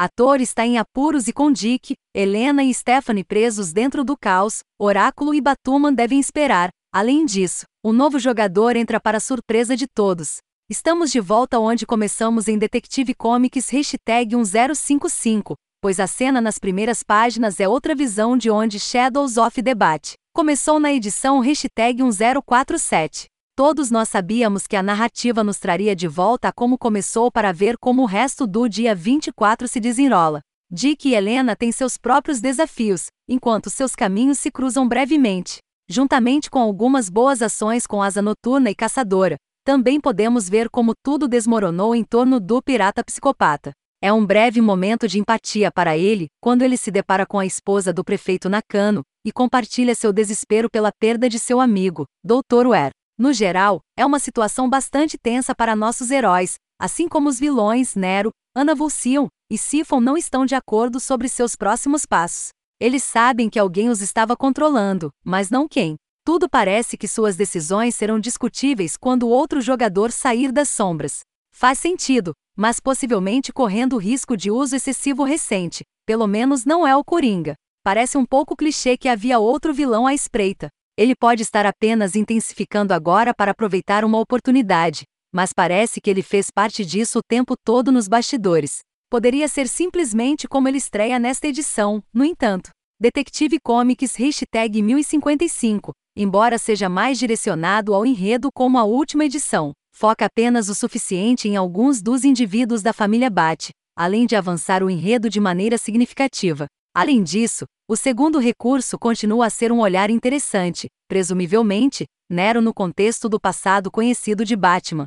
A Thor está em apuros e com Dick, Helena e Stephanie presos dentro do caos, Oráculo e Batman devem esperar. Além disso, um novo jogador entra para surpresa de todos. Estamos de volta onde começamos em Detective Comics hashtag 1055, pois a cena nas primeiras páginas é outra visão de onde Shadows of Debate começou na edição hashtag 1047. Todos nós sabíamos que a narrativa nos traria de volta a como começou para ver como o resto do dia 24 se desenrola. Dick e Helena têm seus próprios desafios, enquanto seus caminhos se cruzam brevemente. Juntamente com algumas boas ações com Asa Noturna e Caçadora, também podemos ver como tudo desmoronou em torno do pirata psicopata. É um breve momento de empatia para ele quando ele se depara com a esposa do prefeito Nakano e compartilha seu desespero pela perda de seu amigo, Dr. Ware. No geral, é uma situação bastante tensa para nossos heróis, assim como os vilões Nero, Ana Vulcion e Sifon não estão de acordo sobre seus próximos passos. Eles sabem que alguém os estava controlando, mas não quem. Tudo parece que suas decisões serão discutíveis quando outro jogador sair das sombras. Faz sentido, mas possivelmente correndo o risco de uso excessivo recente, pelo menos não é o Coringa. Parece um pouco clichê que havia outro vilão à espreita, ele pode estar apenas intensificando agora para aproveitar uma oportunidade, mas parece que ele fez parte disso o tempo todo nos bastidores. Poderia ser simplesmente como ele estreia nesta edição, no entanto. Detective Comics Hashtag 1055, embora seja mais direcionado ao enredo como a última edição, foca apenas o suficiente em alguns dos indivíduos da família Bat, além de avançar o enredo de maneira significativa. Além disso, o segundo recurso continua a ser um olhar interessante, presumivelmente, Nero no contexto do passado conhecido de Batman.